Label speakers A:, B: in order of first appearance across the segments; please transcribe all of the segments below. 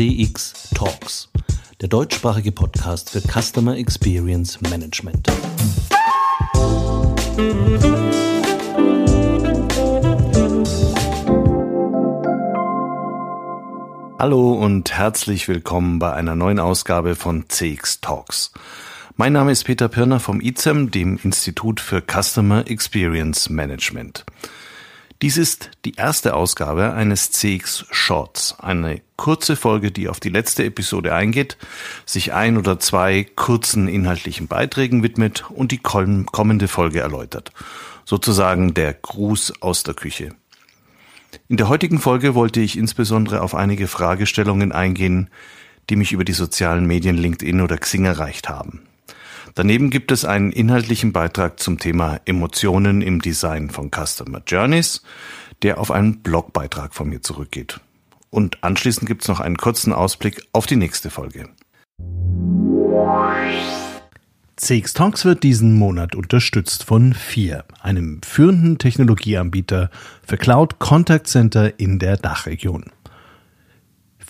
A: CX Talks, der deutschsprachige Podcast für Customer Experience Management. Hallo und herzlich willkommen bei einer neuen Ausgabe von CX Talks. Mein Name ist Peter Pirner vom ICEM, dem Institut für Customer Experience Management. Dies ist die erste Ausgabe eines CX Shorts, eine kurze Folge, die auf die letzte Episode eingeht, sich ein oder zwei kurzen inhaltlichen Beiträgen widmet und die kommende Folge erläutert. Sozusagen der Gruß aus der Küche. In der heutigen Folge wollte ich insbesondere auf einige Fragestellungen eingehen, die mich über die sozialen Medien LinkedIn oder Xing erreicht haben. Daneben gibt es einen inhaltlichen Beitrag zum Thema Emotionen im Design von Customer Journeys, der auf einen Blogbeitrag von mir zurückgeht. Und anschließend gibt es noch einen kurzen Ausblick auf die nächste Folge. CX Talks wird diesen Monat unterstützt von FIR, einem führenden Technologieanbieter für Cloud Contact Center in der Dachregion.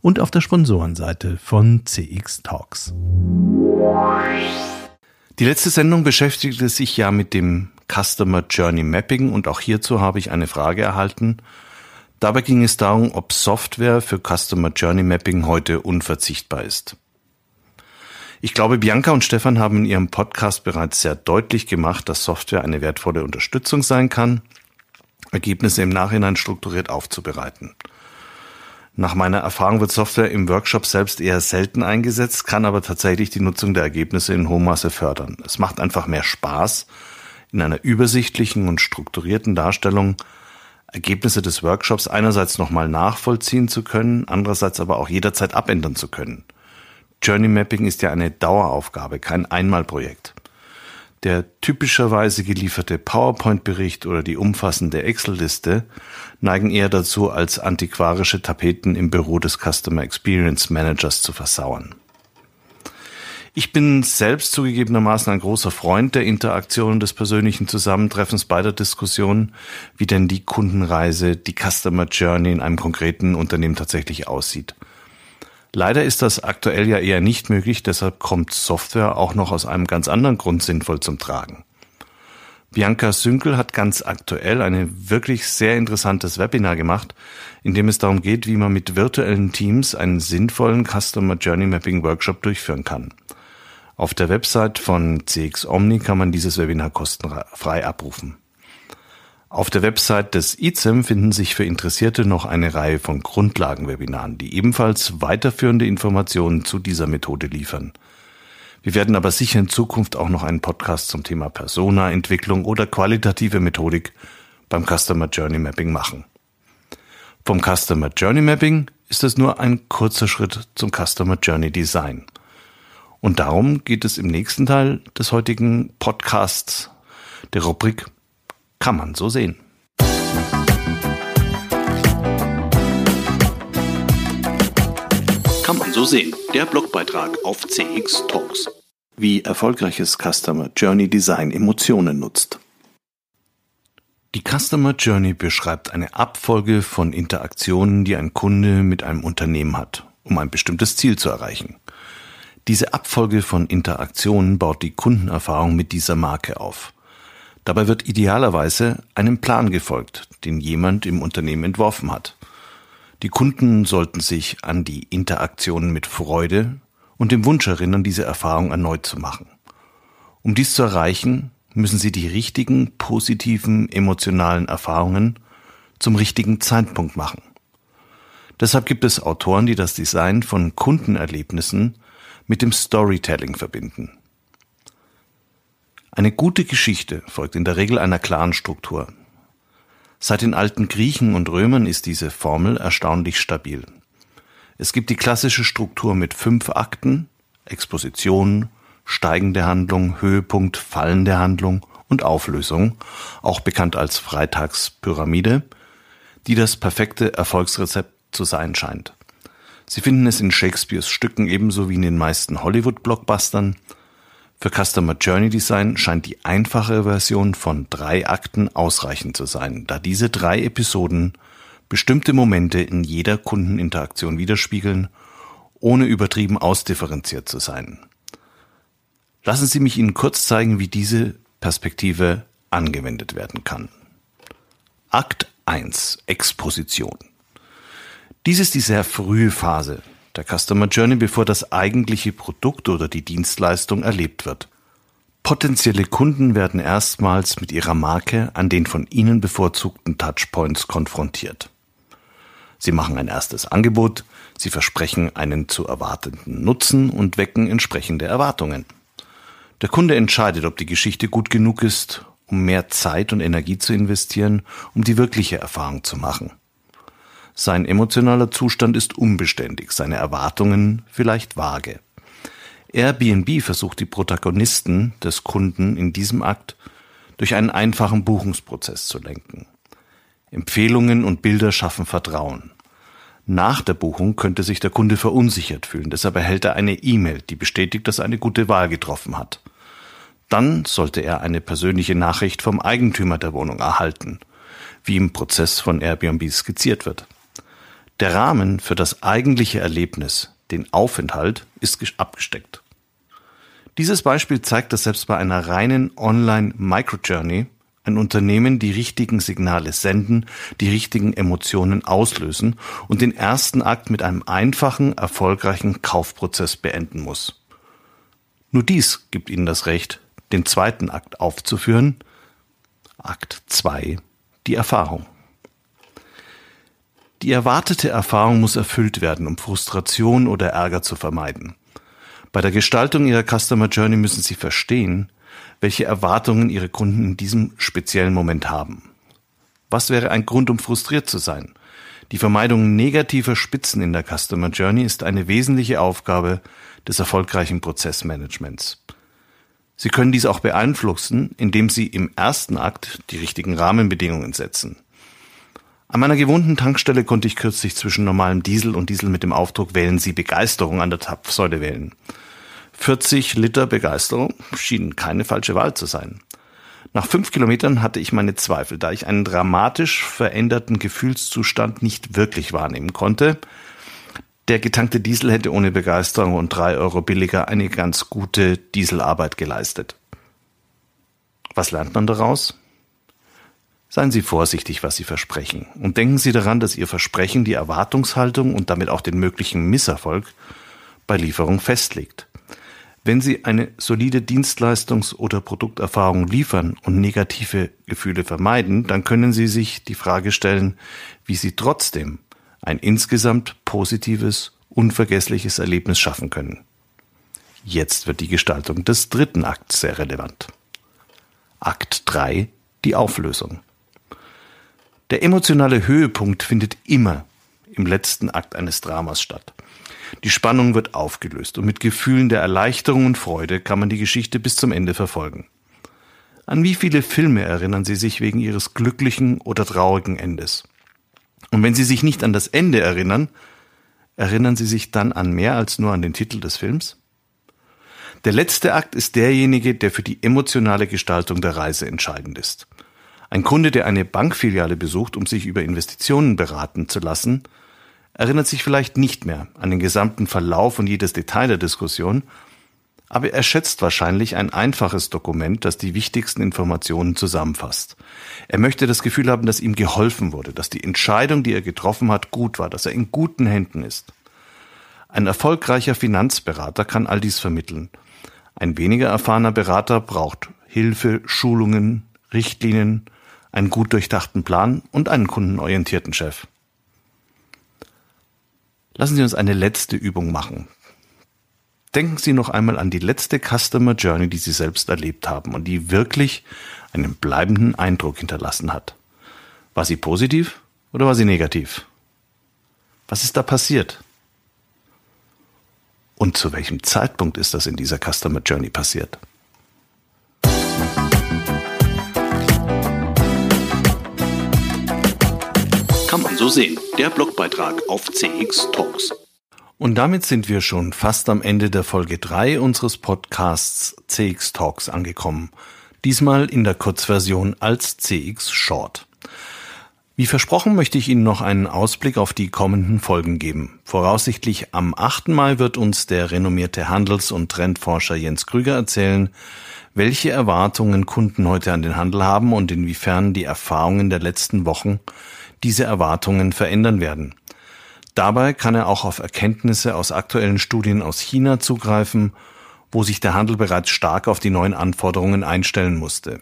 A: und auf der Sponsorenseite von CX Talks. Die letzte Sendung beschäftigte sich ja mit dem Customer Journey Mapping und auch hierzu habe ich eine Frage erhalten. Dabei ging es darum, ob Software für Customer Journey Mapping heute unverzichtbar ist. Ich glaube, Bianca und Stefan haben in ihrem Podcast bereits sehr deutlich gemacht, dass Software eine wertvolle Unterstützung sein kann, Ergebnisse im Nachhinein strukturiert aufzubereiten. Nach meiner Erfahrung wird Software im Workshop selbst eher selten eingesetzt, kann aber tatsächlich die Nutzung der Ergebnisse in hohem Maße fördern. Es macht einfach mehr Spaß, in einer übersichtlichen und strukturierten Darstellung Ergebnisse des Workshops einerseits nochmal nachvollziehen zu können, andererseits aber auch jederzeit abändern zu können. Journey Mapping ist ja eine Daueraufgabe, kein Einmalprojekt. Der typischerweise gelieferte PowerPoint-Bericht oder die umfassende Excel-Liste neigen eher dazu, als antiquarische Tapeten im Büro des Customer Experience Managers zu versauern. Ich bin selbst zugegebenermaßen ein großer Freund der Interaktion des persönlichen Zusammentreffens beider Diskussionen, wie denn die Kundenreise, die Customer Journey in einem konkreten Unternehmen tatsächlich aussieht. Leider ist das aktuell ja eher nicht möglich, deshalb kommt Software auch noch aus einem ganz anderen Grund sinnvoll zum Tragen. Bianca Sünkel hat ganz aktuell ein wirklich sehr interessantes Webinar gemacht, in dem es darum geht, wie man mit virtuellen Teams einen sinnvollen Customer Journey Mapping Workshop durchführen kann. Auf der Website von CX Omni kann man dieses Webinar kostenfrei abrufen. Auf der Website des ICEM finden sich für Interessierte noch eine Reihe von Grundlagenwebinaren, die ebenfalls weiterführende Informationen zu dieser Methode liefern. Wir werden aber sicher in Zukunft auch noch einen Podcast zum Thema Persona-Entwicklung oder qualitative Methodik beim Customer Journey Mapping machen. Vom Customer Journey Mapping ist es nur ein kurzer Schritt zum Customer Journey Design. Und darum geht es im nächsten Teil des heutigen Podcasts, der Rubrik kann man so sehen. Kann man so sehen. Der Blogbeitrag auf CX Talks. Wie erfolgreiches Customer Journey Design Emotionen nutzt. Die Customer Journey beschreibt eine Abfolge von Interaktionen, die ein Kunde mit einem Unternehmen hat, um ein bestimmtes Ziel zu erreichen. Diese Abfolge von Interaktionen baut die Kundenerfahrung mit dieser Marke auf. Dabei wird idealerweise einem Plan gefolgt, den jemand im Unternehmen entworfen hat. Die Kunden sollten sich an die Interaktionen mit Freude und dem Wunsch erinnern, diese Erfahrung erneut zu machen. Um dies zu erreichen, müssen sie die richtigen, positiven, emotionalen Erfahrungen zum richtigen Zeitpunkt machen. Deshalb gibt es Autoren, die das Design von Kundenerlebnissen mit dem Storytelling verbinden. Eine gute Geschichte folgt in der Regel einer klaren Struktur. Seit den alten Griechen und Römern ist diese Formel erstaunlich stabil. Es gibt die klassische Struktur mit fünf Akten, Exposition, steigende Handlung, Höhepunkt, fallende Handlung und Auflösung, auch bekannt als Freitagspyramide, die das perfekte Erfolgsrezept zu sein scheint. Sie finden es in Shakespeares Stücken ebenso wie in den meisten Hollywood-Blockbustern. Für Customer Journey Design scheint die einfache Version von drei Akten ausreichend zu sein, da diese drei Episoden bestimmte Momente in jeder Kundeninteraktion widerspiegeln, ohne übertrieben ausdifferenziert zu sein. Lassen Sie mich Ihnen kurz zeigen, wie diese Perspektive angewendet werden kann. Akt 1 Exposition. Dies ist die sehr frühe Phase der Customer Journey, bevor das eigentliche Produkt oder die Dienstleistung erlebt wird. Potenzielle Kunden werden erstmals mit ihrer Marke an den von ihnen bevorzugten Touchpoints konfrontiert. Sie machen ein erstes Angebot, sie versprechen einen zu erwartenden Nutzen und wecken entsprechende Erwartungen. Der Kunde entscheidet, ob die Geschichte gut genug ist, um mehr Zeit und Energie zu investieren, um die wirkliche Erfahrung zu machen. Sein emotionaler Zustand ist unbeständig, seine Erwartungen vielleicht vage. Airbnb versucht die Protagonisten des Kunden in diesem Akt durch einen einfachen Buchungsprozess zu lenken. Empfehlungen und Bilder schaffen Vertrauen. Nach der Buchung könnte sich der Kunde verunsichert fühlen, deshalb erhält er eine E-Mail, die bestätigt, dass er eine gute Wahl getroffen hat. Dann sollte er eine persönliche Nachricht vom Eigentümer der Wohnung erhalten, wie im Prozess von Airbnb skizziert wird. Der Rahmen für das eigentliche Erlebnis, den Aufenthalt, ist abgesteckt. Dieses Beispiel zeigt, dass selbst bei einer reinen Online-Microjourney ein Unternehmen die richtigen Signale senden, die richtigen Emotionen auslösen und den ersten Akt mit einem einfachen, erfolgreichen Kaufprozess beenden muss. Nur dies gibt ihnen das Recht, den zweiten Akt aufzuführen. Akt 2, die Erfahrung. Die erwartete Erfahrung muss erfüllt werden, um Frustration oder Ärger zu vermeiden. Bei der Gestaltung Ihrer Customer Journey müssen Sie verstehen, welche Erwartungen Ihre Kunden in diesem speziellen Moment haben. Was wäre ein Grund, um frustriert zu sein? Die Vermeidung negativer Spitzen in der Customer Journey ist eine wesentliche Aufgabe des erfolgreichen Prozessmanagements. Sie können dies auch beeinflussen, indem Sie im ersten Akt die richtigen Rahmenbedingungen setzen. An meiner gewohnten Tankstelle konnte ich kürzlich zwischen normalem Diesel und Diesel mit dem Aufdruck Wählen Sie Begeisterung an der Tapfsäule wählen. 40 Liter Begeisterung schienen keine falsche Wahl zu sein. Nach fünf Kilometern hatte ich meine Zweifel, da ich einen dramatisch veränderten Gefühlszustand nicht wirklich wahrnehmen konnte. Der getankte Diesel hätte ohne Begeisterung und drei Euro billiger eine ganz gute Dieselarbeit geleistet. Was lernt man daraus? Seien Sie vorsichtig, was Sie versprechen, und denken Sie daran, dass Ihr Versprechen die Erwartungshaltung und damit auch den möglichen Misserfolg bei Lieferung festlegt. Wenn Sie eine solide Dienstleistungs- oder Produkterfahrung liefern und negative Gefühle vermeiden, dann können Sie sich die Frage stellen, wie Sie trotzdem ein insgesamt positives, unvergessliches Erlebnis schaffen können. Jetzt wird die Gestaltung des dritten Akts sehr relevant. Akt 3, die Auflösung. Der emotionale Höhepunkt findet immer im letzten Akt eines Dramas statt. Die Spannung wird aufgelöst und mit Gefühlen der Erleichterung und Freude kann man die Geschichte bis zum Ende verfolgen. An wie viele Filme erinnern Sie sich wegen ihres glücklichen oder traurigen Endes? Und wenn Sie sich nicht an das Ende erinnern, erinnern Sie sich dann an mehr als nur an den Titel des Films? Der letzte Akt ist derjenige, der für die emotionale Gestaltung der Reise entscheidend ist. Ein Kunde, der eine Bankfiliale besucht, um sich über Investitionen beraten zu lassen, erinnert sich vielleicht nicht mehr an den gesamten Verlauf und jedes Detail der Diskussion, aber er schätzt wahrscheinlich ein einfaches Dokument, das die wichtigsten Informationen zusammenfasst. Er möchte das Gefühl haben, dass ihm geholfen wurde, dass die Entscheidung, die er getroffen hat, gut war, dass er in guten Händen ist. Ein erfolgreicher Finanzberater kann all dies vermitteln. Ein weniger erfahrener Berater braucht Hilfe, Schulungen, Richtlinien, einen gut durchdachten Plan und einen kundenorientierten Chef. Lassen Sie uns eine letzte Übung machen. Denken Sie noch einmal an die letzte Customer Journey, die Sie selbst erlebt haben und die wirklich einen bleibenden Eindruck hinterlassen hat. War sie positiv oder war sie negativ? Was ist da passiert? Und zu welchem Zeitpunkt ist das in dieser Customer Journey passiert? Sehen. Der Blogbeitrag auf CX Talks. Und damit sind wir schon fast am Ende der Folge 3 unseres Podcasts CX Talks angekommen. Diesmal in der Kurzversion als CX Short. Wie versprochen möchte ich Ihnen noch einen Ausblick auf die kommenden Folgen geben. Voraussichtlich am 8. Mai wird uns der renommierte Handels- und Trendforscher Jens Krüger erzählen, welche Erwartungen Kunden heute an den Handel haben und inwiefern die Erfahrungen der letzten Wochen diese Erwartungen verändern werden. Dabei kann er auch auf Erkenntnisse aus aktuellen Studien aus China zugreifen, wo sich der Handel bereits stark auf die neuen Anforderungen einstellen musste.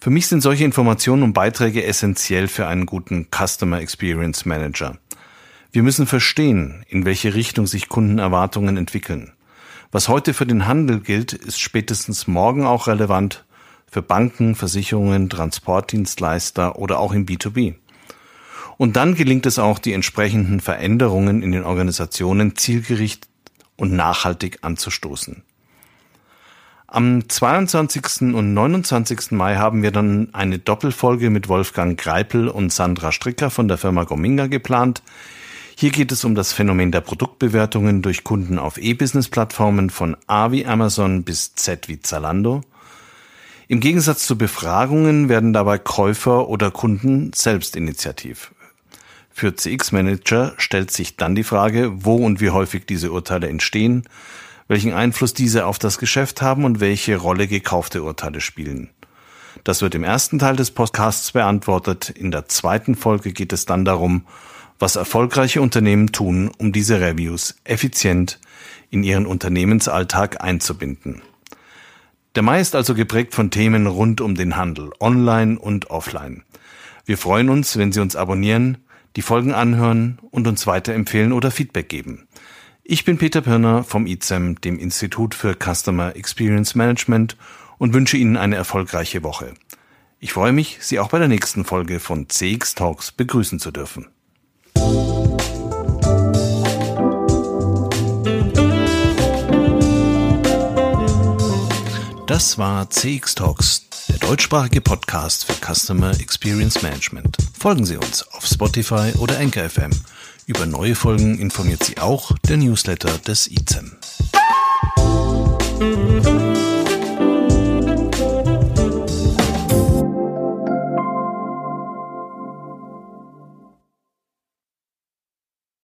A: Für mich sind solche Informationen und Beiträge essentiell für einen guten Customer Experience Manager. Wir müssen verstehen, in welche Richtung sich Kundenerwartungen entwickeln. Was heute für den Handel gilt, ist spätestens morgen auch relevant für Banken, Versicherungen, Transportdienstleister oder auch im B2B. Und dann gelingt es auch, die entsprechenden Veränderungen in den Organisationen zielgerichtet und nachhaltig anzustoßen. Am 22. und 29. Mai haben wir dann eine Doppelfolge mit Wolfgang Greipel und Sandra Stricker von der Firma Gominga geplant. Hier geht es um das Phänomen der Produktbewertungen durch Kunden auf E-Business-Plattformen von A wie Amazon bis Z wie Zalando. Im Gegensatz zu Befragungen werden dabei Käufer oder Kunden selbst initiativ. Für CX-Manager stellt sich dann die Frage, wo und wie häufig diese Urteile entstehen, welchen Einfluss diese auf das Geschäft haben und welche Rolle gekaufte Urteile spielen. Das wird im ersten Teil des Podcasts beantwortet. In der zweiten Folge geht es dann darum, was erfolgreiche Unternehmen tun, um diese Reviews effizient in ihren Unternehmensalltag einzubinden. Der Mai ist also geprägt von Themen rund um den Handel, online und offline. Wir freuen uns, wenn Sie uns abonnieren, die Folgen anhören und uns weiterempfehlen oder Feedback geben. Ich bin Peter Pirner vom ICEM, dem Institut für Customer Experience Management und wünsche Ihnen eine erfolgreiche Woche. Ich freue mich, Sie auch bei der nächsten Folge von CX Talks begrüßen zu dürfen. Das war CX Talks, der deutschsprachige Podcast für Customer Experience Management. Folgen Sie uns auf Spotify oder Anchor FM über neue Folgen informiert Sie auch der Newsletter des ICEM.